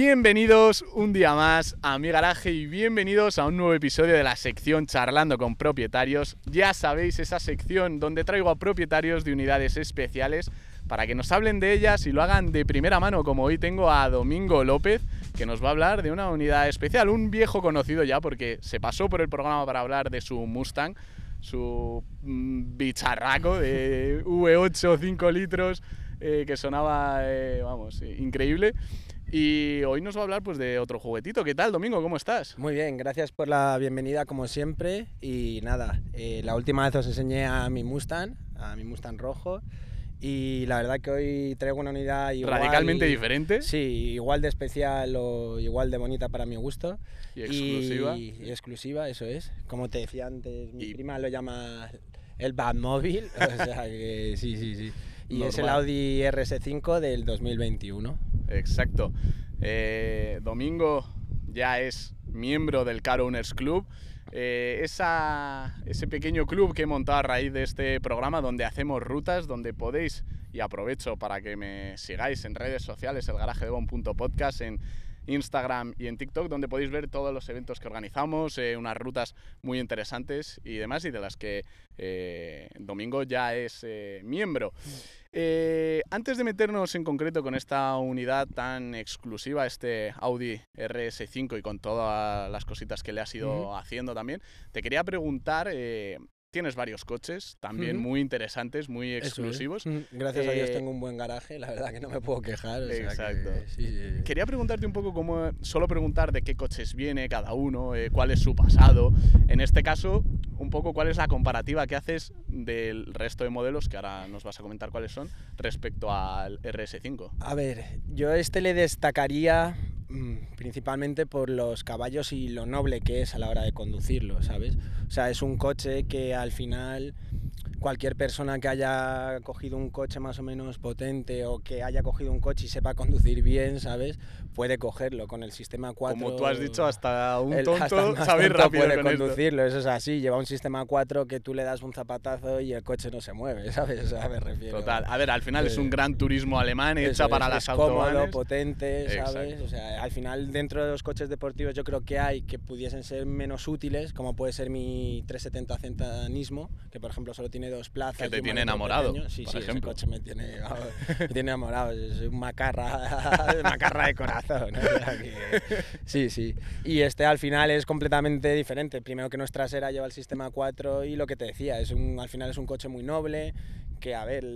Bienvenidos un día más a mi garaje y bienvenidos a un nuevo episodio de la sección Charlando con propietarios. Ya sabéis, esa sección donde traigo a propietarios de unidades especiales para que nos hablen de ellas y lo hagan de primera mano, como hoy tengo a Domingo López, que nos va a hablar de una unidad especial, un viejo conocido ya porque se pasó por el programa para hablar de su Mustang, su mm, bicharraco de V8 5 litros eh, que sonaba, eh, vamos, increíble. Y hoy nos va a hablar pues de otro juguetito. ¿Qué tal, Domingo? ¿Cómo estás? Muy bien, gracias por la bienvenida como siempre. Y nada, eh, la última vez os enseñé a mi Mustang, a mi Mustang rojo. Y la verdad que hoy traigo una unidad igual, Radicalmente diferente. Sí, igual de especial o igual de bonita para mi gusto. Y exclusiva. Y, y exclusiva, eso es. Como te decía antes, mi prima lo llama el Batmóvil. o sea que sí, sí, sí. Y es el Audi RS5 del 2021. Exacto. Eh, Domingo ya es miembro del Car Owners Club. Eh, esa, ese pequeño club que he montado a raíz de este programa donde hacemos rutas, donde podéis, y aprovecho para que me sigáis en redes sociales, el garaje de bon.podcast, en Instagram y en TikTok, donde podéis ver todos los eventos que organizamos, eh, unas rutas muy interesantes y demás, y de las que Domingo ya es eh, antes de meternos en concreto con esta unidad tan exclusiva, este Audi RS5 y con todas las cositas que le has ido haciendo también, te quería preguntar Tienes varios coches también muy interesantes, muy exclusivos. Gracias a Dios eh, tengo un buen garaje, la verdad que no me puedo quejar. exacto. Quería preguntarte un poco cómo, solo preguntar de qué coches viene cada uno, eh, cuál es su pasado. En este caso, un poco cuál es la comparativa que haces del resto de modelos, que ahora nos vas a comentar cuáles son, respecto al RS5. A ver, yo este le destacaría Mm, principalmente por los caballos y lo noble que es a la hora de conducirlo, ¿sabes? O sea, es un coche que al final cualquier persona que haya cogido un coche más o menos potente o que haya cogido un coche y sepa conducir bien, ¿sabes? Puede cogerlo con el sistema 4. Como tú has dicho, hasta un tonto sabe rápido puede conducirlo, eso es así. Lleva un sistema 4 que tú le das un zapatazo y el coche no se mueve, ¿sabes? O sea, me refiero. Total. A ver, al final es un gran turismo alemán hecha para las es cómodo, potente, ¿sabes? O sea, al final dentro de los coches deportivos yo creo que hay que pudiesen ser menos útiles, como puede ser mi 370 Centanismo, que por ejemplo solo tiene dos plazas. Que te tiene enamorado. Sí, sí, ejemplo. coche me tiene, me tiene enamorado. Es un macarra, macarra de corazón. sí, sí. Y este al final es completamente diferente. Primero que no es trasera, lleva el sistema 4 y lo que te decía, es un, al final es un coche muy noble que, a ver,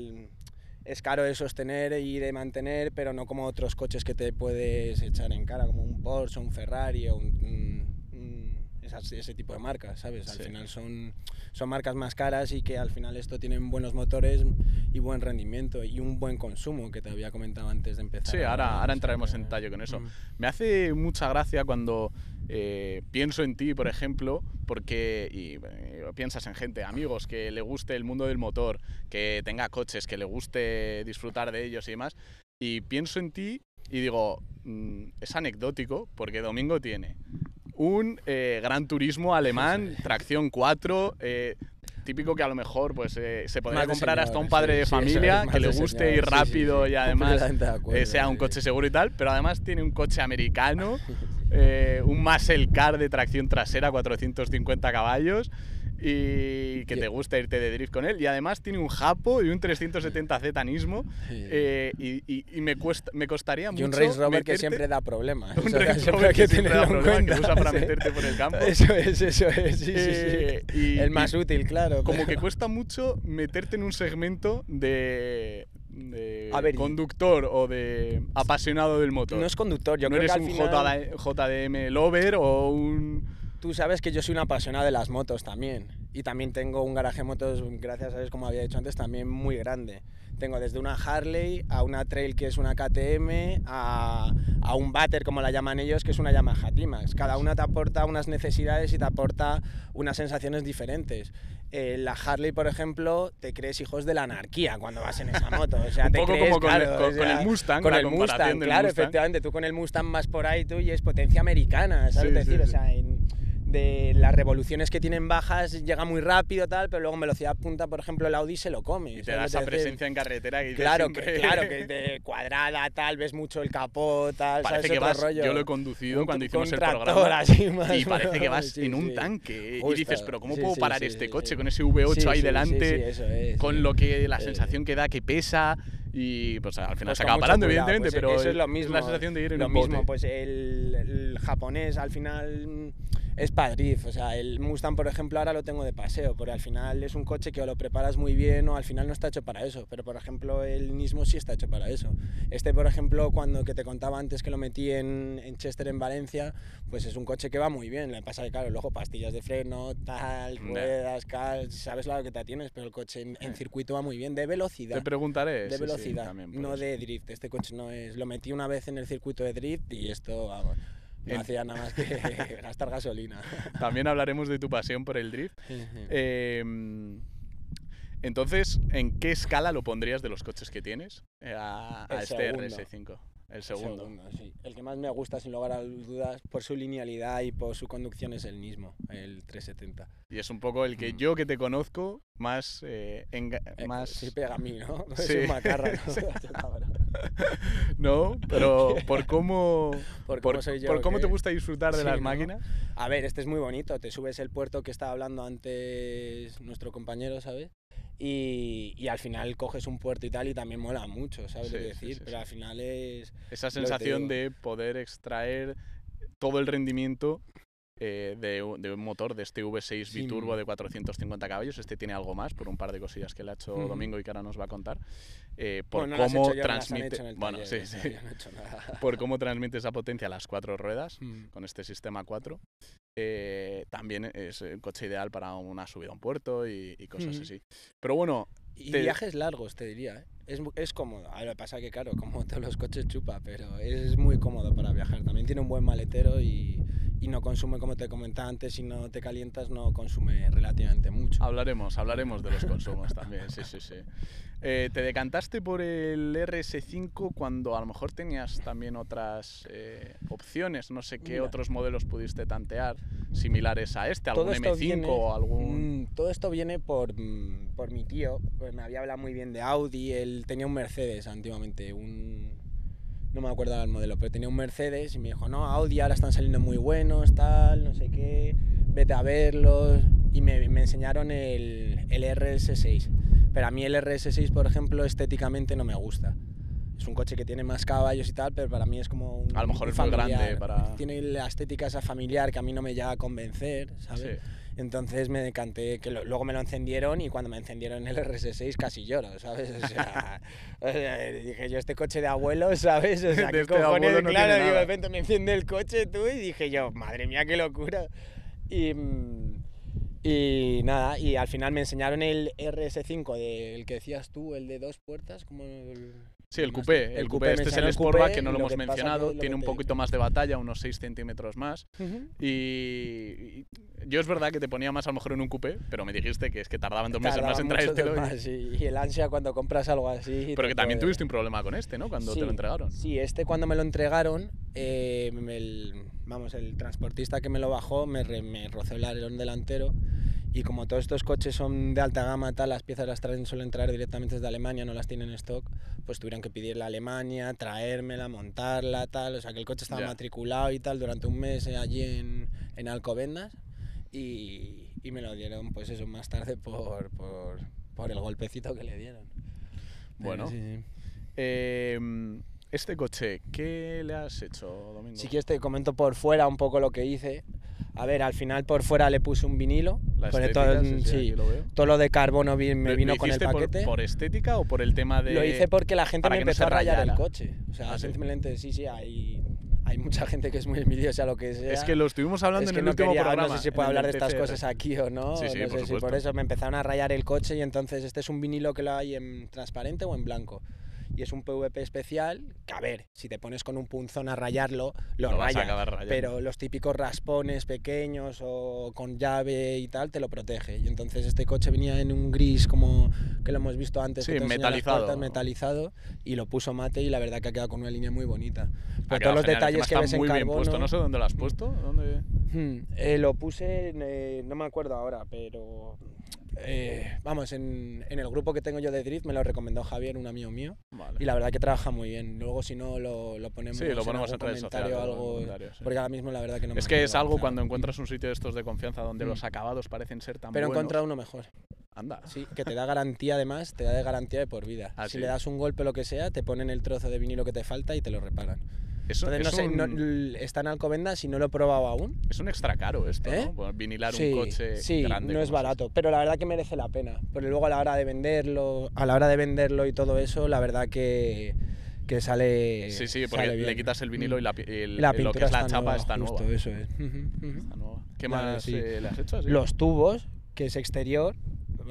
es caro de sostener y de mantener, pero no como otros coches que te puedes echar en cara, como un Porsche, un Ferrari o un ese tipo de marcas, ¿sabes? Al final son, son marcas más caras y que al final esto tienen buenos motores y buen rendimiento y un buen consumo que te había comentado antes de empezar. Sí, ahora, ahora entraremos en tallo con eso. Mm. Me hace mucha gracia cuando eh, pienso en ti, por ejemplo, porque y, eh, piensas en gente, amigos, que le guste el mundo del motor, que tenga coches, que le guste disfrutar de ellos y demás. Y pienso en ti y digo, mm, es anecdótico porque Domingo tiene un eh, Gran Turismo alemán, tracción 4, eh, típico que a lo mejor pues eh, se podría comprar hasta un padre de familia que le guste ir rápido y además sea un coche seguro y tal, pero además tiene un coche americano, un muscle car de tracción trasera, 450 caballos y que te gusta irte de drift con él. Y además tiene un Japo y un 370Z Nismo. Eh, y, y, me, cuesta, me costaría mucho. Y un Range Rover que siempre da problemas. Un Range Rover que, siempre da problemas, que usa para meterte por el campo. Eso es, eso es. Sí, sí, sí. Eh, el más útil, claro. Como que cuesta mucho meterte en un segmento de, de conductor o de apasionado del motor. No es conductor, yo no creo eres que un JDM lover o un Tú sabes que yo soy un apasionado de las motos también. Y también tengo un garaje de motos, gracias a Dios, como había dicho antes, también muy grande. Tengo desde una Harley a una Trail que es una KTM, a, a un Batter, como la llaman ellos, que es una Yamaha T-Max. Cada una te aporta unas necesidades y te aporta unas sensaciones diferentes. Eh, la Harley, por ejemplo, te crees hijos de la anarquía cuando vas en esa moto. O sea, un te poco crees, como con, claro, el, con, con, el, Mustang. Con el Mustang, claro, efectivamente. Tú con el Mustang vas por ahí tú y es potencia americana, ¿sabes? Sí, decir, sí, o sea, en, de las revoluciones que tienen bajas llega muy rápido tal, pero luego en velocidad punta, por ejemplo, el Audi se lo come. Y te da esa presencia en carretera que Claro, siempre- que, claro, que de cuadrada, tal, ves mucho el capó, tal, Parece ¿sabes? que vas, rollo. yo lo he conducido Un- cuando hicimos el programa así más, y parece que vas sí, en un sí. tanque y dices, pero ¿cómo Sí, puedo parar este coche con ese V8 Sí, ahí delante? sí, eso es, con lo que la sensación que da que pesa y pues al final Pues se acaba parando cuidado, evidentemente, pues pero eso es lo mismo. la sensación de ir en lo un mismo, bote. pues el, el japonés al final es para drift, o sea, el Mustang por ejemplo ahora lo tengo de paseo, porque al final es un coche que o lo preparas muy bien o al final no está hecho para eso, pero por ejemplo el Nismo sí está hecho para eso. Este por ejemplo cuando que te contaba antes que lo metí en, en Chester en Valencia, pues es un coche que va muy bien, le pasa que claro, luego pastillas de freno, tal, ruedas, cal, sabes lo que te tienes, pero el coche en, en circuito va muy bien, de velocidad Te preguntaré. de sí, sí, velocidad, también no eso. de drift. Este coche no es. Lo metí una vez en el circuito de drift y esto, vamos, no En- hacía nada más que gastar gasolina. También hablaremos de tu pasión por el drift. Eh, entonces, ¿en qué escala lo pondrías de los coches que tienes eh, a, a El este segundo. RS5? El segundo. sí. El que más me gusta, sin lugar a dudas, por su linealidad y por su conducción es el mismo, el 370. Y es un poco el que Mm. yo que te conozco más... eh, Eh, más Sí, pega a mí, ¿no? Sí. Es un macarra, ¿no? Sí. No, pero por cómo... Por por, cómo soy yo, por cómo te gusta disfrutar de Sí, las ¿no? máquinas. A ver, este es muy bonito. Te subes el puerto que estaba hablando antes nuestro compañero, ¿sabes? Y, y al final coges un puerto y tal y también mola mucho, ¿sabes Sí, lo que decir? sí, Pero al final es... Esa sensación de poder extraer todo el rendimiento eh, de, un- de un motor de este V6 Sí. biturbo de 450 caballos. Este tiene algo más por un par de cosillas que le ha hecho. Domingo y que ahora nos va a contar. eh, por Bueno, no cómo hecho yo, transmite. bueno, sí, sí. yo no he hecho nada. Por cómo transmite esa potencia a las cuatro ruedas Mm. con este sistema 4. Eh, también es el coche ideal para una subida a un puerto y, y cosas así. Pero bueno, Y Te- viajes largos, te diría. ¿eh? Es, es cómodo. A ver, lo que pasa que, claro, como todos los coches chupa, pero es muy cómodo para viajar. También tiene un buen maletero y, y no consume, como te comentaba antes, si no te calientas, no consume relativamente mucho. Hablaremos, hablaremos de los consumos también, sí, sí, sí. Eh, ¿Te decantaste por el RS5 cuando a lo mejor tenías también otras eh, opciones? No sé qué Mira. otros modelos pudiste tantear similares a este, algún Todo esto M5 viene- o algún... Mm, todo esto viene por, mm, por mi tío, pues me había hablado muy bien de Audi, él tenía un Mercedes antiguamente, un... No me acuerdo ahora el modelo, pero tenía un Mercedes y me dijo, no, Audi ahora están saliendo muy buenos, tal, no sé qué, vete a verlos. Y me, me enseñaron el, el RS6. Pero a mí el RS6, por ejemplo, estéticamente no me gusta. Es un coche que tiene más caballos y tal, pero para mí es como A lo mejor es muy grande para- Tiene la estética esa familiar que a mí no me llega a convencer, ¿sabes? Sí. Entonces me decanté, que lo- luego me lo encendieron y cuando me encendieron el RS6 casi lloro, ¿sabes? O sea, o sea, dije yo, este coche de abuelo, ¿sabes? O sea, De ¿qué este de cojones? no claro, digo, de repente me enciende el coche tú y dije yo, madre mía, qué locura. Y, mm, y nada, y al final me enseñaron el RS5, del que decías tú, el de dos puertas, como el... Sí, el coupé. El, coupé. Este es el Sportback, que no lo lo hemos mencionado. lo Tiene un poquito más de batalla, unos 6 centímetros más. Y, y yo es verdad que te ponía más a lo mejor en un coupé, pero me dijiste que es que tardaban dos meses más en traértelo. y- más, y, y el ansia cuando compras algo así... Pero que también puede- tuviste un problema con este, ¿no? Cuando te lo entregaron. Sí, este cuando me lo entregaron, eh, el, vamos, el transportista que me lo bajó me, re- me rozó el alerón delantero y como todos estos coches son de alta gama, tal, las piezas las traen, suelen traer directamente desde Alemania, no las tienen en stock, pues tuvieron que pedirla a Alemania, traérmela, montarla, tal, o sea que el coche estaba Ya. matriculado y tal durante un mes eh, allí en, en Alcobendas y, y me lo dieron pues eso más tarde por, por, por el golpecito que le dieron. Bueno. Sí, sí. Eh, este coche, ¿qué le has hecho, Domingo? Si quieres te comento por fuera un poco lo que hice. A ver, al final por fuera le puse un vinilo. La con estética, todo, sí, lo veo. todo lo de carbono me ¿Lo- vino lo con el por- paquete. Por, estética o por el tema de...? Lo hice porque la gente me no empezó a rayar el coche. O sea, Ah, ¿sí? simplemente sí, sí, hay, hay mucha gente que es muy envidiosa lo que sea. Es que lo estuvimos hablando Es en que el no último quería- programa. No sé si puedo hablar de estas cosas aquí o no. Sí, sí, no por sé si por eso me empezaron a rayar el coche y entonces este es un vinilo que lo hay en transparente o en blanco. Y es un PVP especial que, a ver, si te pones con un punzón a rayarlo, lo, Lo vas a raya. acabar rayando. Pero los típicos raspones pequeños o con llave y tal te lo protege. Y entonces este coche venía en un gris como que lo hemos visto antes. Sí, que metalizado. puertas, metalizado y lo puso mate y la verdad que ha quedado con una línea muy bonita. Pero todos los genial, detalles que ves en muy bien carbono... puesto. No sé dónde lo has puesto. ¿Dónde? Hmm, eh, lo puse, en, eh, no me acuerdo ahora, pero eh, vamos, en, en el grupo que tengo yo de Drift me lo recomendó Javier, un amigo mío, Vale. y la verdad que trabaja muy bien. Luego si no lo, lo ponemos, Sí, lo ponemos en algún redes comentario sociales. algo, sí. porque ahora mismo la verdad que no me Es que es algo cuando encuentras un sitio de estos de confianza donde Mm. los acabados parecen ser tan Pero encontrado uno mejor, Anda. sí, que te da garantía además, te da de garantía de por vida. Ah, si ¿sí? le das un golpe o lo que sea, te ponen el trozo de vinilo que te falta y te lo reparan. Eso, Entonces, es, no sé, no- un, l- está en Alcobendas y no lo he probado aún. es un extra caro esto, ¿Eh? ¿no? Vinilar sí, un coche sí, grande. no es ese. barato, pero la verdad que merece la pena. Pero luego a la hora de venderlo, a la hora de venderlo y todo eso, la verdad que, que sale Sí, sí, porque le quitas el vinilo y la, el- La lo que pintura es la está chapa nueva, está justo, nueva. eso es. Está nueva. ¿Qué más sí. eh, le has hecho? así? Los tubos, que es exterior,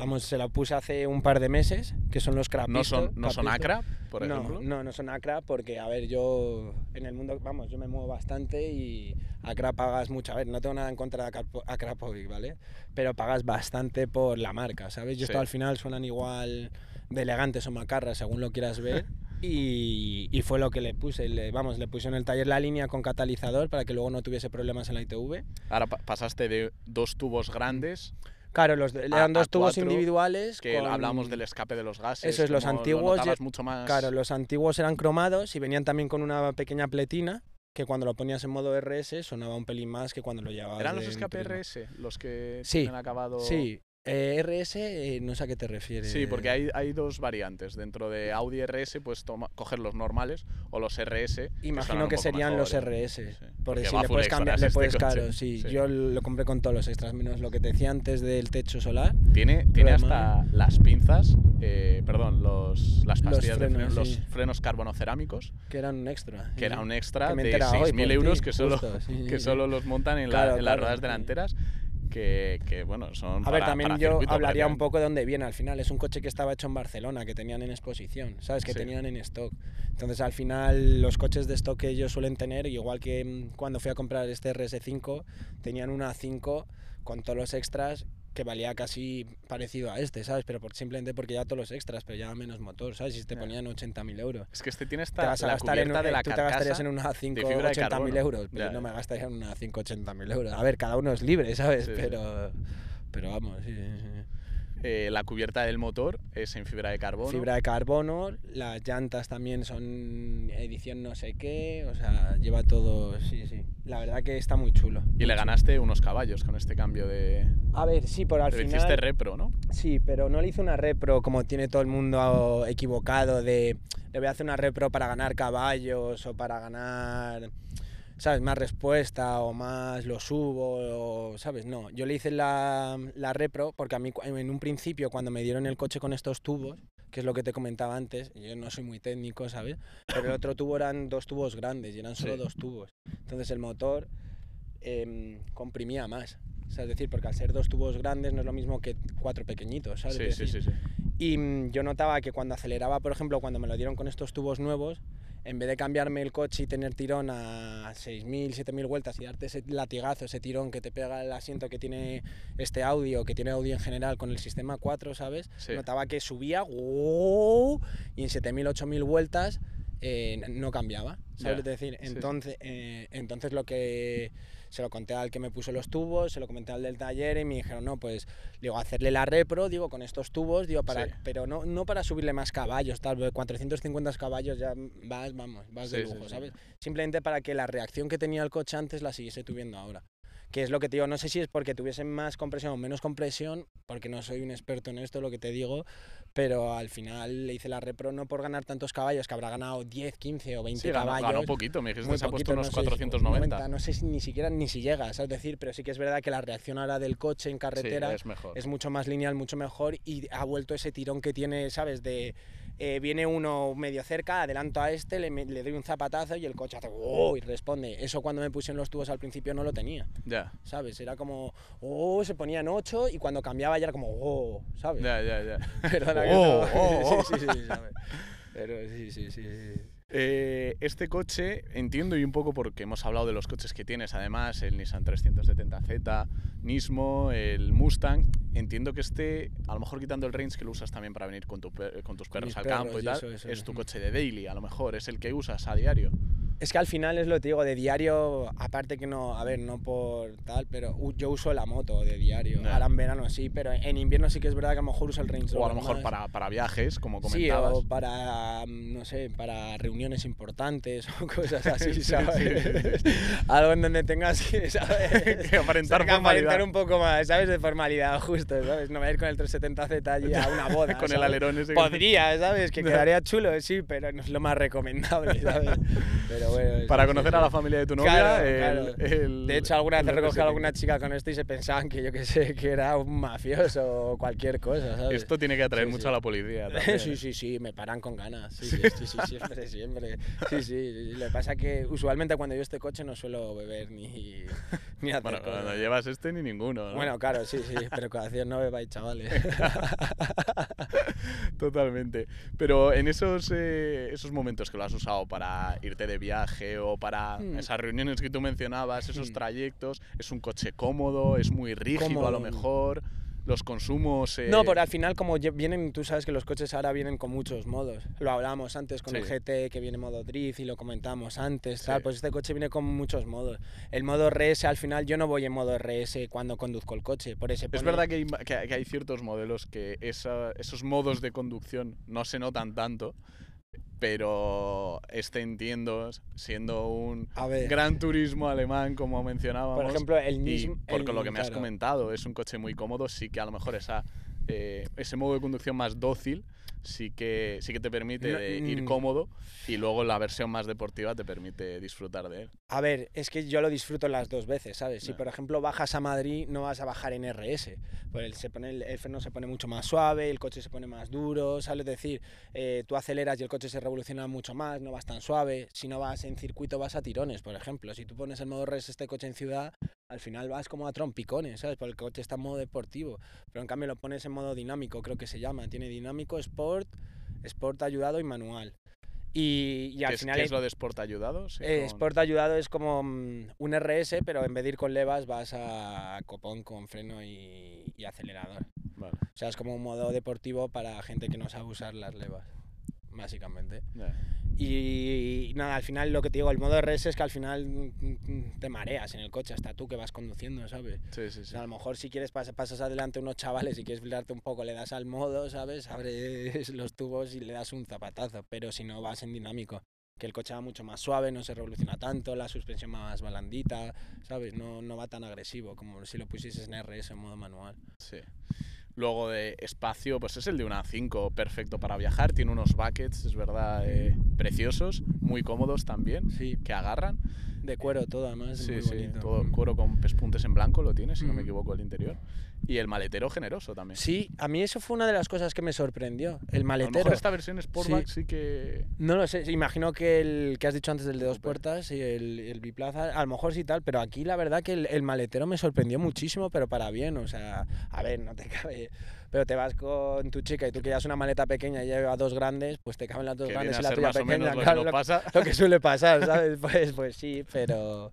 vamos, se la puse hace un par de meses, que son los crapistos. no son, no son. Acra, por no, ejemplo. No, no son Acra porque, a ver, yo en el mundo, vamos, yo me muevo bastante y Acra pagas mucho. A ver, no tengo nada en contra de Acra- Acrapovic, ¿vale? Pero pagas bastante por la marca, ¿sabes? Y esto Sí. al final suenan igual de elegantes o macarras, según lo quieras ver. Y, y fue lo que le puse, le, vamos, le puse en el taller la línea con catalizador para que luego no tuviese problemas en la ITV. Ahora pa- pasaste de dos tubos grandes, Claro, los, A- eran dos tubos individuales. que con- hablamos del escape de los gases. Eso es, los lo antiguos lle- mucho más... Claro, los antiguos eran cromados y venían también con una pequeña pletina que cuando lo ponías en modo RS sonaba un pelín más que cuando lo llevabas. ¿Eran los escape. RS los que Sí, acabado...? Sí, eh, RS eh, no sé a qué te refieres. Sí, porque hay, hay dos variantes. Dentro de Audi RS, pues toma, coger los normales o los RS. Imagino que serían los mejor. RS. Sí, si le puedes cambiar, le este puedes, coche, claro, sí, sí. Yo lo compré con todos los extras, menos lo que te decía antes del techo solar. Tiene, tiene hasta las pinzas, eh, perdón, los, las Los pastillas de frenos, freno, los frenos carbonocerámicos, Que eran un extra. que era un extra de enterado hoy 6.000 por euros que solo, justo, que solo los montan en, la- Claro, en las ruedas delanteras. Que, que, bueno, son A para, ver, también para yo circuito hablaría un poco de dónde viene al final. Es un coche que estaba hecho en Barcelona, que tenían en exposición, ¿sabes? Que Sí. tenían en stock. Entonces, al final, los coches de stock que ellos suelen tener, igual que mm, cuando fui a comprar este RS5, tenían una 5 con todos los extras que valía casi parecido a este, ¿sabes? Pero por, simplemente porque ya todos los extras, pero ya menos motor, ¿sabes? Si te ponían 80.000 euros. Es que este tiene Te esta, vas a la gastar en, un- de la tú te gastarías en una 5 fibra de 80.000 carbono. euros, pero Ya, yo no me gastaría en una 5 80.000 euros. A ver, cada uno es libre, ¿sabes? Sí, sí. pero, pero vamos, sí, sí, sí. Eh, la cubierta del motor es en fibra de carbono. Fibra de carbono, las llantas también son edición no sé qué, o sea, lleva todo, sí, sí. La verdad que está muy chulo. Y le ganaste unos caballos con este cambio de... A ver, sí, por al Le final... hiciste repro, ¿no? Sí, pero no le hice una repro como tiene todo el mundo equivocado de le voy a hacer una repro para ganar caballos o para ganar, ¿sabes? Más respuesta o más lo subo, o, ¿sabes? No, yo le hice la, la repro porque a mí en un principio cuando me dieron el coche con estos tubos, que es lo que te comentaba antes, yo no soy muy técnico, ¿sabes? Pero el otro tubo eran dos tubos grandes y eran solo Sí. dos tubos. Entonces el motor em, comprimía más. O sea, es decir, porque al ser dos tubos grandes no es lo mismo que cuatro pequeñitos, ¿sabes? Sí, sí, sí, sí. Y mm, yo notaba que cuando aceleraba, por ejemplo, cuando me lo dieron con estos tubos nuevos, en vez de cambiarme el coche y tener tirón a 6.000, 7.000 vueltas y darte ese latigazo, ese tirón que te pega el asiento que tiene este audio, que tiene audio en general con el sistema 4, ¿sabes? Sí. Notaba que subía ¡guau! y en 7.000, 8.000 vueltas eh, no cambiaba, ¿sabes? Es decir, sí. entonces, eh, entonces lo que se lo conté al que me puso los tubos, se lo comenté al del taller y me dijeron, no, pues, digo, hacerle la repro, digo, con estos tubos, digo, para, Sí. pero no, no para subirle más caballos, tal, porque 450 caballos ya vas, vamos, vas de Sí, lujo, sí. ¿sabes? Simplemente para que la reacción que tenía el coche antes la siguiese tuviendo ahora. Que es lo que te digo, no sé si es porque tuviese más compresión o menos compresión, porque no soy un experto en esto, lo que te digo, pero al final le hice la repro no por ganar tantos caballos, que habrá ganado 10, 15 o 20 Sí, ganó, caballos. ganó poquito, me dijiste se ha puesto unos no sé, 490. no sé si ni siquiera ni si llega, ¿sabes? decir, pero sí que es verdad que la reacción ahora del coche en carretera Sí, es mejor. es mucho más lineal, mucho mejor y ha vuelto ese tirón que tiene, ¿sabes? De eh, viene uno medio cerca, adelanto a este, le, le doy un zapatazo y el coche hace ¡oh! y responde. Eso cuando me pusieron los tubos al principio no lo tenía, Ya, ¿sabes? Era como ¡oh! se ponían 8 y cuando cambiaba ya era como ¡oh! ¿sabes? ya, ya, ya. Perdona que Oh, no- oh, oh. sí, sí, sí, ¿sabes? Pero sí, sí, sí. Eh, este coche, entiendo y un poco porque hemos hablado de los coches que tienes, además, el Nissan 370Z, Nismo, el Mustang, entiendo que este, a lo mejor quitando el range que lo usas también para venir con, tu con tus perros mis al perros campo y tal, eso, eso, es tu coche de daily, a lo mejor, es el que usas a diario. Es que al final es lo que te digo, de diario, aparte que no, a ver, no por tal, pero yo uso la moto de diario. Ahora en verano sí, pero en invierno sí que es verdad que a lo mejor uso el Range O a lo mejor para, para viajes, como Sí, comentabas. o para, mm, no sé, para reuniones importantes o cosas así, Sí, ¿sabes? sí. Algo en donde tengas que, ¿sabes? Que aparentar O sea, que aparentar un poco más, ¿sabes? De formalidad, justo, ¿sabes? No me ir con el 370Z allí a una boda. Con el alerón ese Podría, ¿sabes? Que quedaría chulo, sí, pero no es lo más recomendable, ¿sabes? Pero bueno, Para conocer a la familia de tu novia, Claro, el- claro. el- De hecho, alguna vez recogido a RS5. alguna chica con esto y se pensaban que yo que sé, que era un mafioso o cualquier cosa, ¿sabes? Esto tiene que atraer Sí, mucho sí. a la policía. también. sí, sí, sí, me paran con ganas. Sí, sí, siempre, siempre. Sí, sí. Lo que pasa que usualmente cuando yo este coche no suelo beber ni, ni hacer Bueno, cuando llevas este ni ninguno. ¿no? Bueno, claro, sí, sí, precaución no bebáis, chavales. Totalmente. Pero en esos, eh, esos momentos que lo has usado para irte de viaje o para Hmm. esas reuniones que tú mencionabas, esos Hmm. trayectos, es un coche cómodo, es muy rígido a lo mejor, los consumos... eh, No, pero al final como vienen, tú sabes que los coches ahora vienen con muchos modos. Lo hablábamos antes con el. GT que viene modo drift y lo comentamos antes, tal. Sí. Pues este coche viene con muchos modos. El modo RS al final yo no voy en modo RS cuando conduzco el coche, por ese Es verdad que hay, que, que hay ciertos modelos que esa- esos modos de conducción no se notan tanto, pero este entiendo, siendo un A ver, gran turismo alemán, como mencionábamos. por ejemplo, el Y mismo por lo que me has claro. comentado, es un coche muy cómodo, sí que a lo mejor esa, eh, ese modo de conducción más dócil sí que, sí que te permite No, de ir mm. cómodo y luego la versión más deportiva te permite disfrutar de él. A ver, es que yo lo disfruto las dos veces, ¿sabes? Si Ya. por ejemplo bajas a Madrid, no vas a bajar en RS. Pues el, se pone, el, el freno se pone mucho más suave, el coche se pone más duro, ¿sabes? Es decir, eh, tú aceleras y el coche se revoluciona mucho más, no vas tan suave. Si no vas en circuito, vas a tirones, por ejemplo. Si tú pones el modo RS este coche en ciudad, al final vas como a trompicones, ¿sabes? Porque el coche está en modo deportivo. Pero en cambio lo pones en modo dinámico, creo que se llama. Tiene dinámico, sport, sport ayudado y manual. Y, y ¿Qué al es, final qué hay- es lo de Sport ayudado? Eh, con- Sport ayudado es como mm, un RS, pero en vez de ir con levas vas a copón con freno y, y acelerador. Vale, O sea, es como un modo deportivo para gente que no sabe usar las levas, básicamente. ya. Y, nada, al final lo que te digo, el modo RS es que al final mm, mm, te mareas en el coche, hasta tú que vas conduciendo, ¿sabes? Sí, sí, O sí. sea, a lo mejor si quieres pas- pasas adelante unos chavales y quieres filtrarte un poco, le das al modo, ¿sabes? Abres los tubos y le das un zapatazo, pero si no vas en dinámico. Que el coche va mucho más suave, no se revoluciona tanto, la suspensión más balandita, ¿sabes? No, no va tan agresivo como si lo pusieses en RS en modo manual. Sí. Luego de espacio, pues es el de una 5, perfecto para viajar. Tiene unos buckets, es verdad, eh, preciosos, muy cómodos también, Sí, que agarran. De cuero todo además, Sí, muy sí, bonito. todo Mm. cuero con pespuntes en blanco lo tiene, si no me Ujú. equivoco, el interior. Y el maletero generoso también. Sí, a mí eso fue una de las cosas que me sorprendió, el A lo maletero. mejor esta versión Sportback sí, que... No lo sé, imagino que el que has dicho antes del de dos puertas y el, el biplaza, a lo mejor sí tal, pero aquí la verdad que el, el maletero me sorprendió muchísimo, pero para bien, o sea, a ver, no te cabe, pero te vas con tu chica y tú que llevas una maleta pequeña y lleva dos grandes, pues te caben las dos que grandes y la tuya pequeña, lo claro, que lo, pasa. lo que suele pasar, ¿sabes? Pues, pues sí, pero,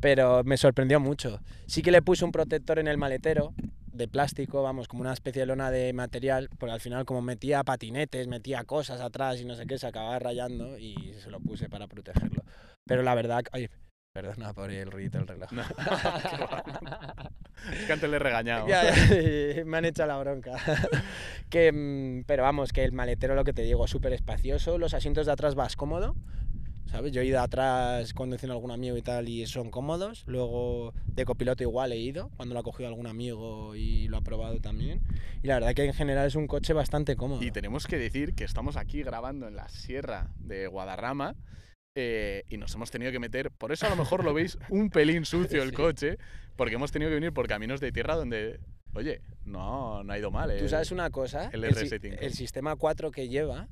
pero me sorprendió mucho. Sí que le puse un protector en el maletero, de plástico, vamos, como una especie de lona de material, porque al final como metía patinetes, metía cosas atrás y no sé qué, se acababa rayando y se lo puse para protegerlo. Pero la verdad, perdona por el ruido del reloj. No. Es que antes le he regañado. Ya, ya, me han hecho la bronca. que, mm, pero vamos, que el maletero, lo que te digo, súper espacioso. Los asientos de atrás vas cómodo. ¿Sabes? Yo he ido atrás conduciendo a algún amigo y tal y son cómodos. Luego de copiloto igual he ido, cuando lo ha cogido algún amigo y lo ha probado también. Y la verdad que en general es un coche bastante cómodo. Y tenemos que decir que estamos aquí grabando en la sierra de Guadarrama eh, y nos hemos tenido que meter, por eso a lo mejor lo veis un pelín sucio el Sí. coche, porque hemos tenido que venir por caminos de tierra donde, oye, no, no ha ido mal. Tú el- sabes una cosa, el el, si- RS5. el sistema 4 que lleva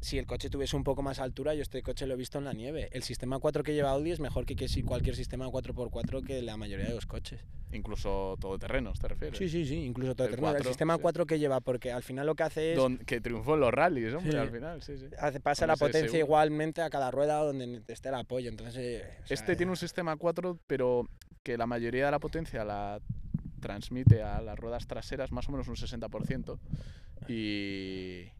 si el coche tuviese un poco más altura, yo este coche lo he visto en la nieve. El sistema 4 que lleva Audi es mejor que, que si cualquier sistema 4x4 que la mayoría de los coches. Incluso todoterrenos, ¿te refieres? Sí, sí, sí, incluso todo El. El, 4, sistema sí. 4 que lleva, porque al final lo que hace es Don- que triunfó en los rallies, hombre, Sí. al final, sí, sí. hace, pasa con la potencia S1. igualmente a cada rueda donde esté el apoyo. Entonces, eh, o sea, Este tiene un sistema 4, pero que la mayoría de la potencia la transmite a las ruedas traseras, más o menos un 60%. Y...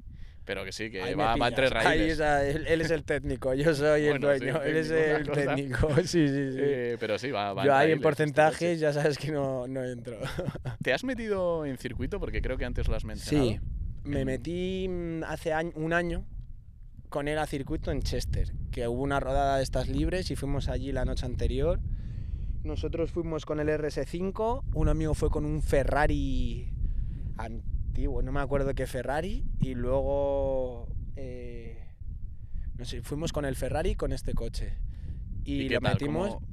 Pero que sí, que ahí va, va entre raíles. él, él es el técnico, yo soy el sí, dueño, él es el cosa. técnico. Sí, sí, sí. Eh, pero sí, va, va yo ahí en porcentajes ya sabes que no, no entro. ¿Te has metido en circuito? Porque creo que antes lo has mencionado. Sí, me En- metí mm, hace año- un año con él a circuito en Chester, que hubo una rodada de estas libres y fuimos allí la noche anterior. Nosotros fuimos con el RS5, un amigo fue con un Ferrari antiguo, no me acuerdo qué Ferrari, y luego, eh, no sé, fuimos con el Ferrari y con este coche. Y, ¿Y qué lo tal? metimos, ¿Cómo-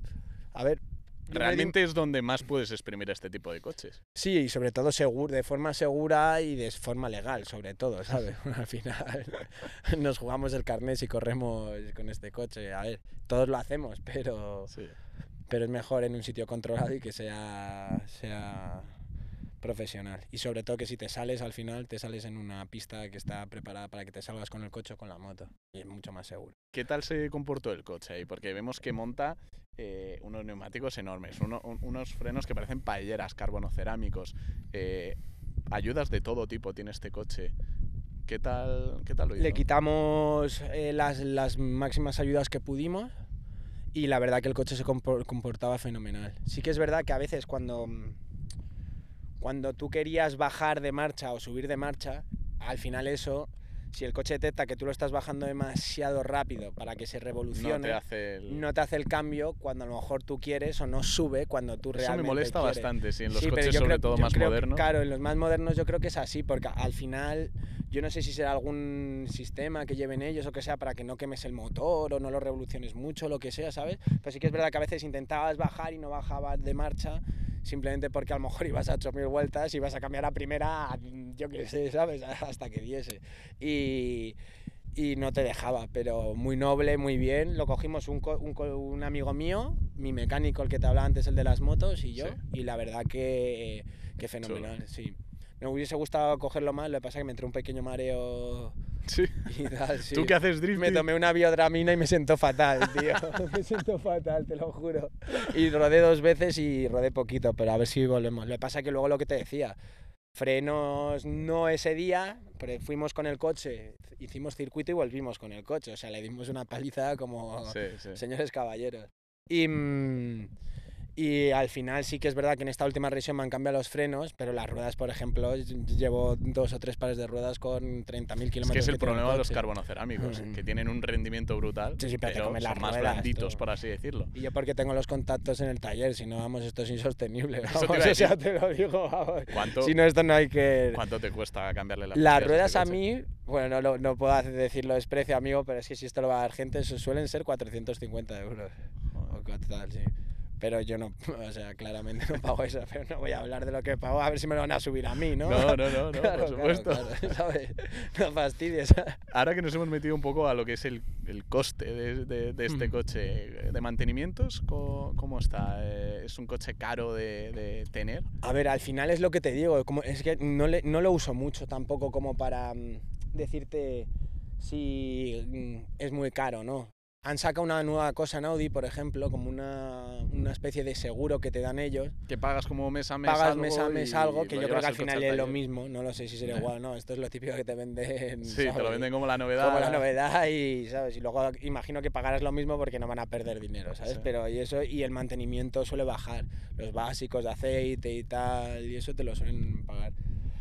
a ver... me Realmente es donde más puedes exprimir este tipo de coches. Sí, y sobre todo seguro, de forma segura y de forma legal, sobre todo, ¿sabes? Al final nos jugamos el carnet si corremos con este coche. A ver, todos lo hacemos, pero, Sí. pero es mejor en un sitio controlado y que sea, sea profesional. Y sobre todo que si te sales al final, te sales en una pista que está preparada para que te salgas con el coche o con la moto. Y es mucho más seguro. ¿Qué tal se comportó el coche ahí? Porque vemos que monta eh, unos neumáticos enormes, uno- un- unos frenos que parecen paelleras, carbonocerámicos, eh, ayudas de todo tipo tiene este coche. ¿Qué tal, qué tal lo hizo? Le quitamos eh, las, las máximas ayudas que pudimos y la verdad que el coche se compor- comportaba fenomenal. Sí que es verdad que a veces cuando, mm, cuando tú querías bajar de marcha o subir de marcha, al final eso, si el coche detecta que tú lo estás bajando demasiado rápido para que se no revolucione, te hace el... no te hace el cambio cuando a lo mejor tú quieres o no sube cuando tú Eso realmente me molesta quieres. bastante, sí, en los Sí, pero coches yo sobre creo- todo yo más creo modernos. Claro, en los más modernos yo creo que es así, porque al final yo no sé si será algún sistema que lleven ellos o que sea para que no quemes el motor o no lo revoluciones mucho, lo que sea, ¿sabes? Pero sí que es verdad que a veces intentabas bajar y no bajabas de marcha simplemente porque a lo mejor ibas a 8.000 vueltas y ibas a cambiar a primera, yo qué sé, ¿sabes? Hasta que diese. Y, y no te dejaba, pero muy noble, muy bien. Lo cogimos un, co- un, co- un amigo mío, mi mecánico, el que te hablaba antes, el de las motos, y yo, Sí. y la verdad que, que fenomenal, sí. Me hubiese gustado cogerlo más, lo que pasa es que me entró un pequeño mareo Sí. y tal, sí. ¿Tú que haces drifting? Me tomé una biodramina y me sentó fatal, tío. me sentó fatal, te lo juro. Y rodé dos veces y rodé poquito, pero a ver si volvemos. Lo que pasa es que luego lo que te decía, frenos no ese día, pero fuimos con el coche, hicimos circuito y volvimos con el coche. O sea, le dimos una paliza como Sí, sí. señores caballeros. Y, mm, y al final sí que es verdad que en esta última revisión me han cambiado los frenos, pero las ruedas, por ejemplo, llevo dos o tres pares de ruedas con 30.000 kilómetros. Es que es el problema de los carbonocerámicos, Mm. que tienen un rendimiento brutal, Sí, sí, pero te pero son las más ruedas, blanditos, tú. por así decirlo. Y yo porque tengo los contactos en el taller, si no, vamos, esto es insostenible. Te Vamos, a o sea, te lo digo, vamos. ¿Cuánto, Si no, esto no hay que... ¿Cuánto te cuesta cambiarle las Las pastillas ruedas a mí, bueno, no, lo- no puedo decirlo desprecio, amigo, pero es que si esto lo va a dar gente, eso suelen ser 450 euros. O tal, sí. Pero yo no, o sea, claramente no pago eso, pero no voy a hablar de lo que pago, a ver si me lo van a subir a mí, ¿no? No, no, no, no, Claro, por supuesto. claro, ¿sabes? No fastidies. Ahora que nos hemos metido un poco a lo que es el, el coste de, de- de este Mm. coche, ¿de mantenimientos co- cómo, está? Eh, ¿Es un coche caro de, de tener? A ver, al final es lo que te digo, como, es que no, le- no lo uso mucho tampoco como para mm, decirte si mm, es muy caro, ¿no? Han sacado una nueva cosa en Audi, por ejemplo, como una, una especie de seguro que te dan ellos. Que pagas como mes a mes Pagas algo mes a mes y algo, que yo creo que al final es lo mismo, no lo sé si será igual, ¿no? Esto es lo típico que te venden. Sí, te lo ¿sabes? venden como la novedad. como la novedad y sabes y luego imagino que pagarás lo mismo porque no van a perder dinero sabes Sí. pero y eso y el mantenimiento suele bajar los básicos de aceite y tal y eso te lo suelen pagar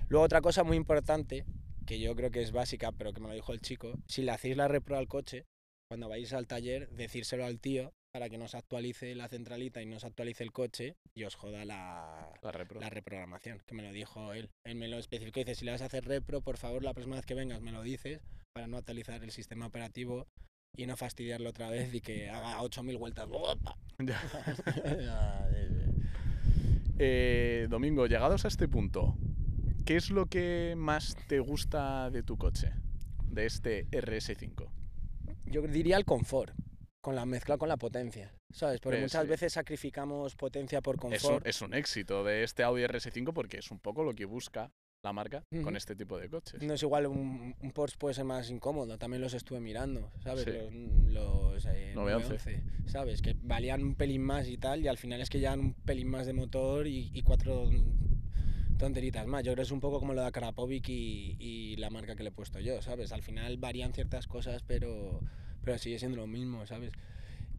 luego otra cosa muy importante que yo creo que es básica pero que me lo dijo el chico si le hacéis la repro al coche cuando vais al taller decírselo al tío para que nos actualice la centralita y nos actualice el coche y os joda la, La repro. la reprogramación, que me lo dijo él. Él me lo especificó y dice, si le vas a hacer repro, por favor, la próxima vez que vengas me lo dices para no actualizar el sistema operativo y no fastidiarlo otra vez y que haga 8.000 vueltas. Eh, Domingo, llegados a este punto, ¿qué es lo que más te gusta de tu coche? de este RS5? Yo diría el confort, con la mezcla con la potencia, ¿sabes? Porque Eh, muchas sí. veces sacrificamos potencia por Es un, confort. es un éxito de este Audi RS5 porque es un poco lo que busca la marca con este tipo de coches. No es igual, un, un Porsche puede ser más incómodo, también los estuve mirando, ¿sabes? Sí. Los, los eh, 911. 911, ¿sabes? Que valían un pelín más y tal, y al final es que llevan un pelín más de motor y, y cuatro tonteritas más. Yo creo que es un poco como lo de Karapovic y, y la marca que le he puesto yo, ¿sabes? Al final varían ciertas cosas, pero, pero sigue siendo lo mismo, ¿sabes?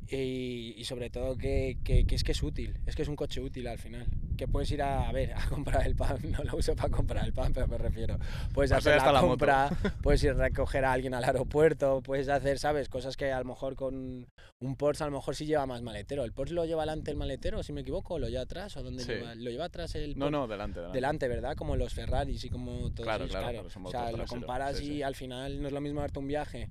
Y, y sobre todo que, que- que es que es útil, es que es un coche útil al final. Que puedes ir a, a ver, a comprar el pan, no lo uso para comprar el pan, pero me refiero. Puedes hacer la, la moto. compra, puedes ir a recoger a alguien al aeropuerto, puedes hacer, ¿sabes? Cosas que a lo mejor con un Porsche a lo mejor sí lleva más maletero. ¿El Porsche lo lleva delante el maletero, si me equivoco, o lo lleva atrás? ¿O dónde Sí. lleva? ¿Lo lleva atrás el No, Porsche? no, delante, delante. Delante, ¿verdad? Como los Ferraris y como todos Claro, ellos, claro, claro. o sea, lo comparas sí, y al final no es lo mismo darte un viaje.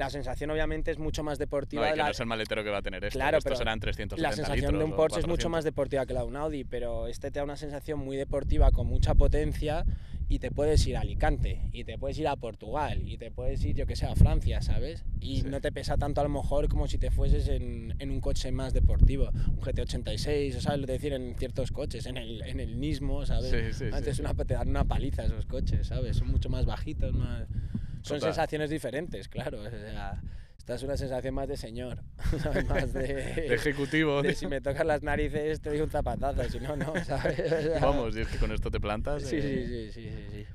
La sensación obviamente es mucho más deportiva. No, y de que la- no es el maletero que va a tener esto. Claro, Estos pero serán 370 la sensación de un Porsche es mucho 400. más deportiva que la de un Audi, pero este te da una sensación muy deportiva con mucha potencia y te puedes ir a Alicante, y te puedes ir a Portugal, y te puedes ir, yo que sé, a Francia, ¿sabes? Y Sí. no te pesa tanto a lo mejor como si te fueses en, en un coche más deportivo, un GT86, o ¿sabes lo decir? En ciertos coches, en el, en el Nismo, ¿sabes? Sí, sí, Antes una, te dan una paliza esos coches, ¿sabes? Son mucho más bajitos, más... Son Total. sensaciones diferentes, claro. O sea, esta es una sensación más de señor, más de, De ejecutivo. de si me tocas las narices te doy un zapatazo, si no, no, ¿sabes? O sea, Vamos, y es que con esto te plantas. Sí, eh, sí, sí, sí, sí, sí.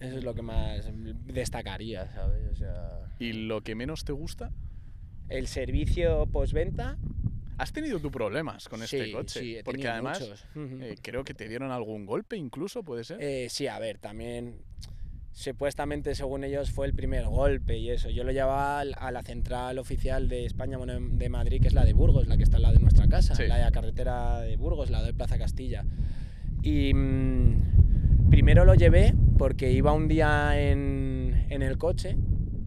Eso es lo que más destacaría, ¿sabes? O sea, ¿Y lo que menos te gusta? el servicio postventa. ¿Has tenido tú problemas con este sí, coche? Sí, he Porque tenido además eh, creo que te dieron algún golpe incluso, ¿puede ser? Eh, sí, a ver, también supuestamente según ellos fue el primer golpe y eso. Yo lo llevaba a la central oficial de España, bueno, de Madrid, que es la de Burgos, la que está al lado de nuestra casa, Sí. la de la carretera de Burgos, la de Plaza Castilla. Y mm, primero lo llevé porque iba un día en, en el coche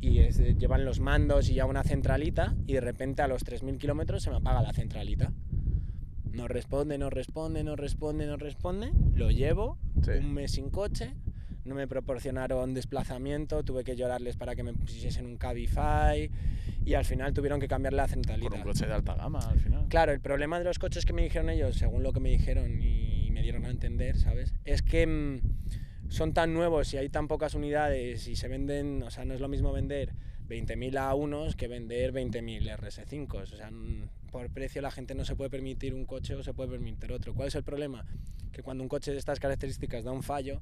y es- llevan los mandos y ya una centralita y de repente a los 3.000 kilómetros se me apaga la centralita. No responde, no responde, no responde, no responde. Lo llevo, Sí. un mes sin coche, no me proporcionaron desplazamiento, tuve que llorarles para que me pusiesen un Cabify y al final tuvieron que cambiar la centralita. Por un coche de alta gama al final. Claro, el problema de los coches que me dijeron ellos, según lo que me dijeron y me dieron a entender, ¿sabes? Es que mm, son tan nuevos y hay tan pocas unidades y se venden, o sea, no es lo mismo vender 20.000 a unos que vender 20.000 RS5. O sea, mm, por precio la gente no se puede permitir un coche o se puede permitir otro. ¿Cuál es el problema? Que cuando un coche de estas características da un fallo,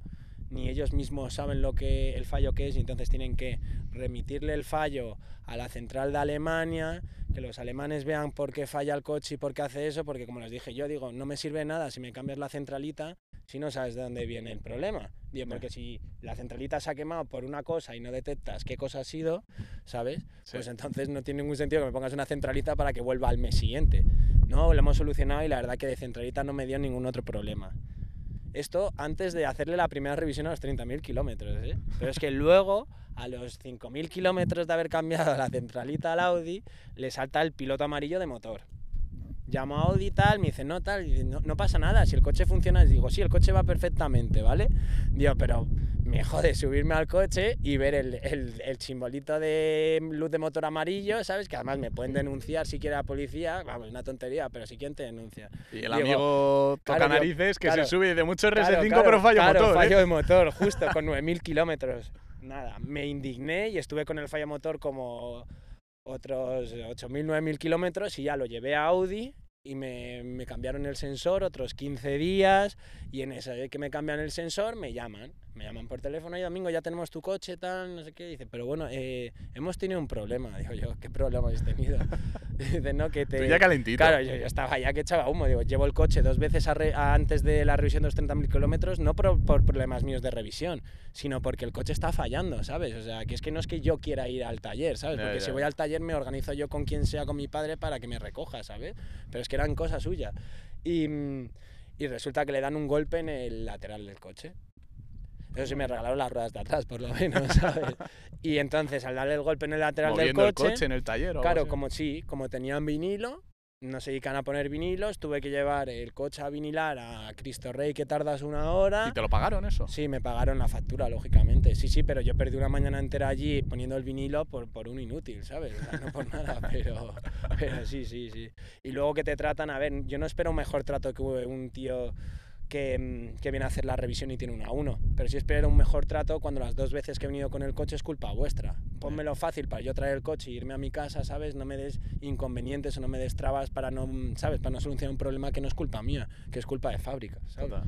ni ellos mismos saben lo que el fallo que es y entonces tienen que remitirle el fallo a la central de Alemania, que los alemanes vean por qué falla el coche y por qué hace eso, porque como les dije yo, digo, no me sirve nada si me cambias la centralita si no sabes de dónde viene el problema. Ya. porque si la centralita se ha quemado por una cosa y no detectas qué cosa ha sido, ¿sabes? Sí. Pues entonces no tiene ningún sentido que me pongas una centralita para que vuelva al mes siguiente. No, lo hemos solucionado y la verdad que de centralita no me dio ningún otro problema. Esto antes de hacerle la primera revisión a los 30.000 kilómetros, ¿eh? Pero es que luego, a los 5.000 kilómetros de haber cambiado la centralita al Audi, le salta el piloto amarillo de motor. Llamo a Audi y tal, me dice, no, tal, y dice, no, no pasa nada, si el coche funciona, les digo, sí, el coche va perfectamente, ¿vale? Digo, pero me jode subirme al coche y ver el, el, el simbolito de luz de motor amarillo, ¿sabes? Que además me pueden denunciar si quiere la policía, vamos, una tontería, pero si quieren te denuncia. Y el Digo, amigo toca claro, narices que claro, se sube de mucho RS5 Claro, pero fallo motor. ¿eh? fallo de motor, justo con 9.000 kilómetros. Nada, me indigné y estuve con el fallo motor como otros 8.000, 9.000 kilómetros y ya lo llevé a Audi y me, me cambiaron el sensor otros 15 días y en ese de que me cambian el sensor me llaman, me llaman por teléfono y domingo ya tenemos tu coche, tal, no sé qué, dice, pero bueno, eh, hemos tenido un problema, digo yo, ¿qué problema habéis tenido? dice, no, que te... Tú ya calentito. Claro, yo, yo estaba ya que echaba humo. Digo, llevo el coche dos veces a re- a- antes de la revisión de los 30.000 kilómetros, no por, por problemas míos de revisión, sino porque el coche está fallando, ¿sabes? O sea, que es que no es que yo quiera ir al taller, ¿sabes? Porque si voy al taller me organizo yo con quien sea, con mi padre, para que me recoja, ¿sabes? Pero es que eran cosas suyas. Y, mm, y resulta que le dan un golpe en el lateral del coche. Eso sí, me regalaron las ruedas de atrás, por lo menos, ¿sabes? Y entonces, al darle el golpe en el lateral Moviendo del el coche, coche en el taller o Claro, así. como sí, como tenían vinilo, no se dedican a poner vinilos, tuve que llevar el coche a vinilar a Cristo Rey que tardas una hora. ¿Y te lo pagaron eso? Sí, me pagaron la factura, lógicamente. Sí, sí, pero yo perdí una mañana entera allí poniendo el vinilo por, por un inútil, ¿sabes? O sea, no por nada, pero, pero sí, sí, sí. Y luego que te tratan, a ver, yo no espero un mejor trato que un tío que, mm, que, viene a hacer la revisión y tiene una a uno. Pero si espero un mejor trato cuando las dos veces que he venido con el coche es culpa vuestra. Pónmelo fácil para yo traer el coche y irme a mi casa, ¿sabes? No me des inconvenientes o no me des trabas para no, mm, ¿sabes? Para no solucionar un problema que no es culpa mía, que es culpa de fábrica, ¿sabes? Total,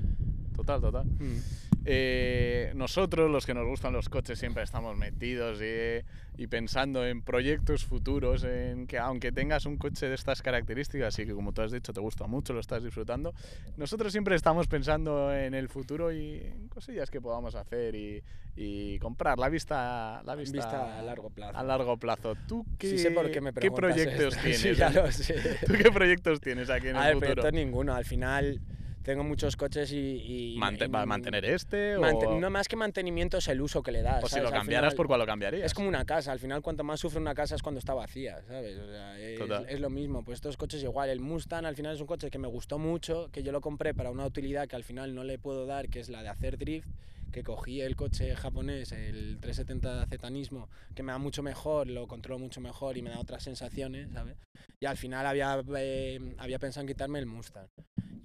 total, total. Mm. Eh, nosotros, los que nos gustan los coches, siempre estamos metidos y, y, pensando en proyectos futuros, en que aunque tengas un coche de estas características y que como tú has dicho te gusta mucho, lo estás disfrutando, nosotros siempre estamos pensando en el futuro y en cosillas que podamos hacer y, y comprar la vista, la vista, vista, a largo plazo. A largo plazo. ¿Tú qué, sí sé por qué, me ¿qué proyectos esto. tienes? Sí. ¿Tú qué proyectos tienes aquí en a el ver, futuro? proyectos ninguno. Al final tengo muchos coches y... y Mante ¿Para mantener este? Mante o... No, más que mantenimiento es el uso que le das. Si ¿sabes? lo Al cambiaras, final ¿por cuál lo cambiarías? Es como una casa. Al final, cuanto más sufre una casa es cuando está vacía, ¿sabes? O sea, es, es lo mismo. Pues estos coches igual. El Mustang al final es un coche que me gustó mucho, que yo lo compré para una utilidad que al final no le puedo dar, que es la de hacer drift que cogí el coche japonés, el 370 Zetanismo, que me da mucho mejor, lo controlo mucho mejor y me da otras sensaciones, ¿sabes? Y al final había, eh, había pensado en quitarme el Mustang.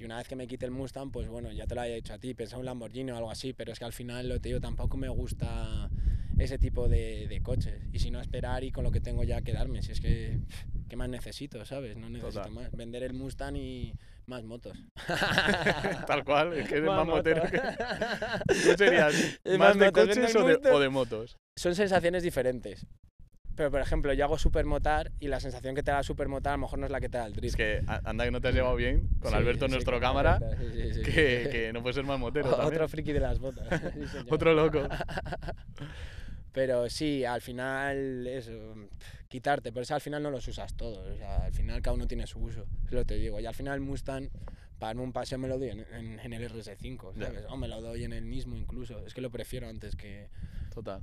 Y una vez que me quite el Mustang, pues bueno, ya te lo había dicho a ti, pensaba un Lamborghini o algo así, pero es que al final, lo te digo, tampoco me gusta ese tipo de, de coches. Y si no, esperar y con lo que tengo ya quedarme. Si es que, ¿qué más necesito, sabes? No necesito Total. más. Vender el Mustang y más motos. Tal cual, es que eres más, Más motero que... ¿Tú serías más más de motos, coches o de, o de motos? son sensaciones diferentes. Pero, por ejemplo, yo hago supermotar y la sensación que te da supermotar a lo mejor no es la que te da el Es drift. que anda que no te has llevado bien con Sí, Alberto, sí, nuestro cámara, sí, que, que no puede ser más motero O-. Otro friki de las botas. Otro loco. Pero sí, al final, eso, quitarte, pero eso al final no los usas todos. O sea, al final cada uno tiene su uso, es lo que te digo. Y al final Mustang, para un paseo me lo doy en, en- en el RS5, Ya. ¿sabes? O me lo doy en el mismo incluso. Es que lo prefiero antes que... Total.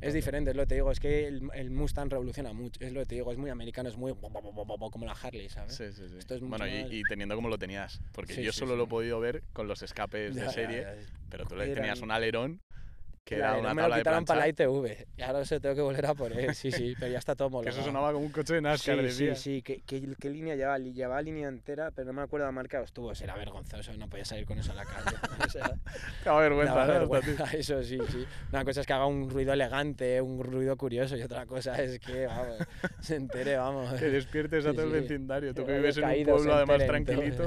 Es diferente, es lo que te digo, es que el, el Mustang revoluciona mucho, es lo que te digo, es muy americano, es muy como la Harley, ¿sabes? Sí, sí, sí. Esto es mucho bueno, y, teniendo como lo tenías, porque Sí, yo sí, solo sí. lo he podido ver con los escapes Ya, de serie, ya. pero tú le tenías un alerón que era una me tabla lo quitaron para la ITV, y ahora se tengo que volver a poner, sí, sí, pero ya está todo que homologado. eso sonaba como un coche de NASCAR, Sí, sí, sí, ¿Qué, qué, qué línea llevaba? Llevaba línea entera, pero no me acuerdo la marca que estuvo. Era vergonzoso, no podía salir con eso a la calle. O sea, vergüenza, ¿no? Vergüenza, eso sí, sí. Una cosa es que haga un ruido elegante, un ruido curioso, y otra cosa es que, vamos, se entere, vamos. Que despiertes a Sí, todo el vecindario. Tú Que vives en un pueblo además tranquilito.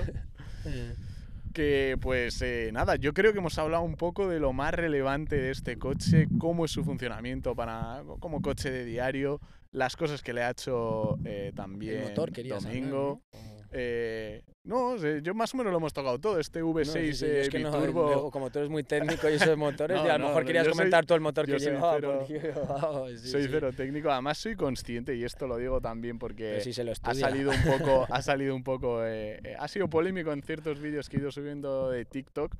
Que pues eh, nada, yo creo que hemos hablado un poco de lo más relevante de este coche, cómo es su funcionamiento para como coche de diario, las cosas que le ha hecho eh, también El motor Domingo. ¿no? Eh, no, yo más o menos lo hemos tocado todo. Este V6 No, sí, sí, eh, es que no, biturbo. luego, como tú eres muy técnico y eso de motores, No, y a lo no, mejor no, querías yo soy- comentar todo el motor que llevaba. cero- vamos, sí, soy cero técnico, además soy consciente y esto lo digo también porque sí se lo ha salido un poco, ha salido un poco, eh, eh, ha sido polémico en ciertos vídeos que he ido subiendo de TikTok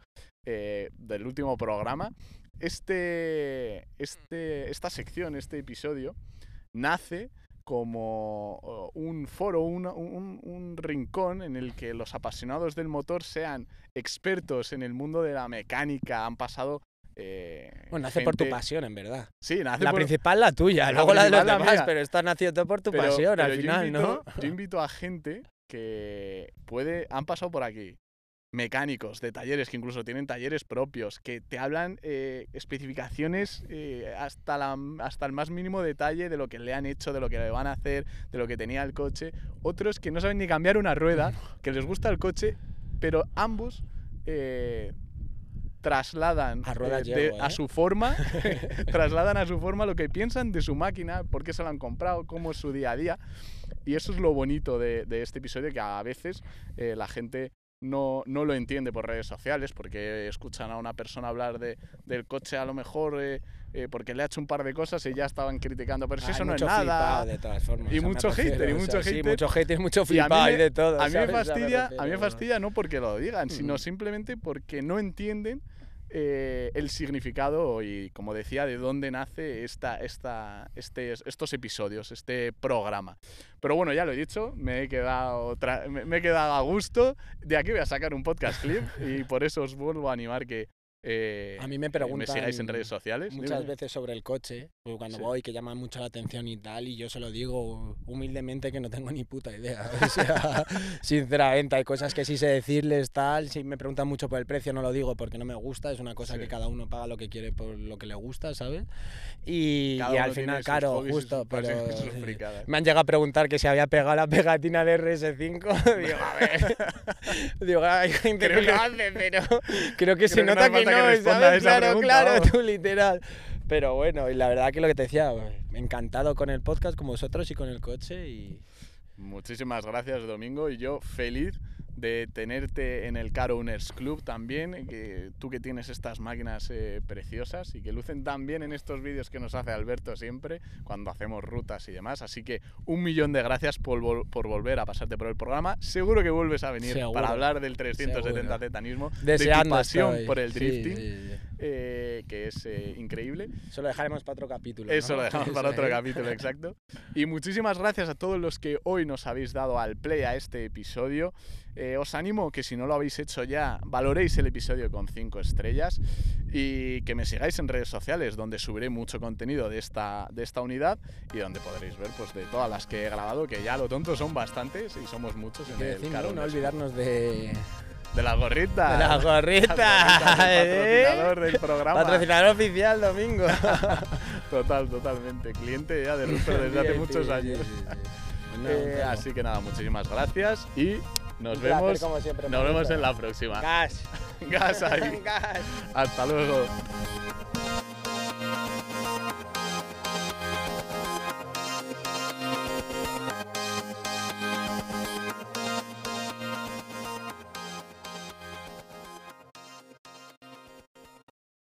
eh, del último programa. Este, este, esta sección, este episodio, nace como un foro, una- un, un rincón en el que los apasionados del motor sean expertos en el mundo de la mecánica, han pasado... eh, Bueno, nace por tu pasión, en verdad. Sí, nace La por- principal la tuya, La luego la de los demás, mía. pero esto ha nacido todo por tu Pero- pasión pero al final, invito- ¿no? Yo invito a gente que puede, han pasado por aquí, mecánicos de talleres que incluso tienen talleres propios, que te hablan eh, especificaciones eh, hasta, la, hasta el más mínimo detalle de lo que le han hecho, de lo que le van a hacer, de lo que tenía el coche. Otros que no saben ni cambiar una rueda, que les gusta el coche, pero ambos eh, trasladan A su forma, trasladan a su forma lo que piensan de su máquina, por qué se la han comprado, cómo es su día a día. Y eso es lo bonito de, de este episodio, que a veces eh, la gente no, no lo entiende por redes sociales, porque escuchan a una persona hablar de, del coche a lo mejor eh, eh, porque le ha hecho un par de cosas y ya estaban criticando, pero si eso no es nada. de todas formas. Y o sea, me mucho hater, y o sea, mucho Sí, hater. mucho hater, mucho flipado y de todo. A mí, me fastidia, a mí me fastidia no porque lo digan, sino Mm. simplemente porque no entienden eh, el significado y, como decía, de dónde nace esta, esta, este, estos episodios, este programa. Pero bueno, ya lo he dicho, me he quedado, me he quedado a gusto. De aquí voy a sacar un podcast clip y por eso os vuelvo a animar que eh, a mí me preguntan. Me sigáis en redes sociales. Muchas veces sobre el coche, cuando voy, que llama mucho la atención y tal, y yo se lo digo humildemente que no tengo ni puta idea. O sea, sinceramente, hay cosas que sí sé decirles, tal. Si me preguntan mucho por el precio, no lo digo porque no me gusta. Es una cosa que cada uno paga lo que quiere por lo que le gusta, ¿sabes? Y, al final, claro, justo. Pero me han llegado a preguntar que si había pegado la pegatina de RS5. digo, a ver. digo, hay gente que lo hace, pero creo que se nota que Claro, claro, tú literal. Pero bueno, y la verdad que lo que te decía, encantado con el podcast, con vosotros y con el coche. y Muchísimas gracias, Domingo. Y yo feliz de tenerte en el Car Owners Club también, que tú que tienes estas máquinas eh, preciosas y que lucen tan bien en estos vídeos que nos hace Alberto siempre cuando hacemos rutas y demás. Así que un millón de gracias por, por volver a pasarte por el programa. Seguro que vuelves a venir para hablar del 370 Zetanismo, de tu pasión por el drifting, eh, que es eh, increíble. Eso lo dejaremos para otro capítulo. Eso lo dejamos para otro capítulo, exacto. Y muchísimas gracias a todos los que hoy nos habéis dado al play a este episodio. Eh, os animo que si no lo habéis hecho ya, valoréis el episodio con 5 estrellas y que me sigáis en redes sociales donde subiré mucho contenido de esta, de esta unidad y donde podréis ver pues, de todas las que he grabado, que ya lo tonto son bastantes y somos muchos en el No, no olvidarnos de... De la gorrita. De la gorrita. patrocinador del programa. Patrocinador oficial, Domingo. Total, totalmente. Cliente ya de Rupert desde hace muchos años. Eh, así que nada, muchísimas gracias y nos vemos, nos vemos en la próxima. Gas. Gas ahí. Hasta luego.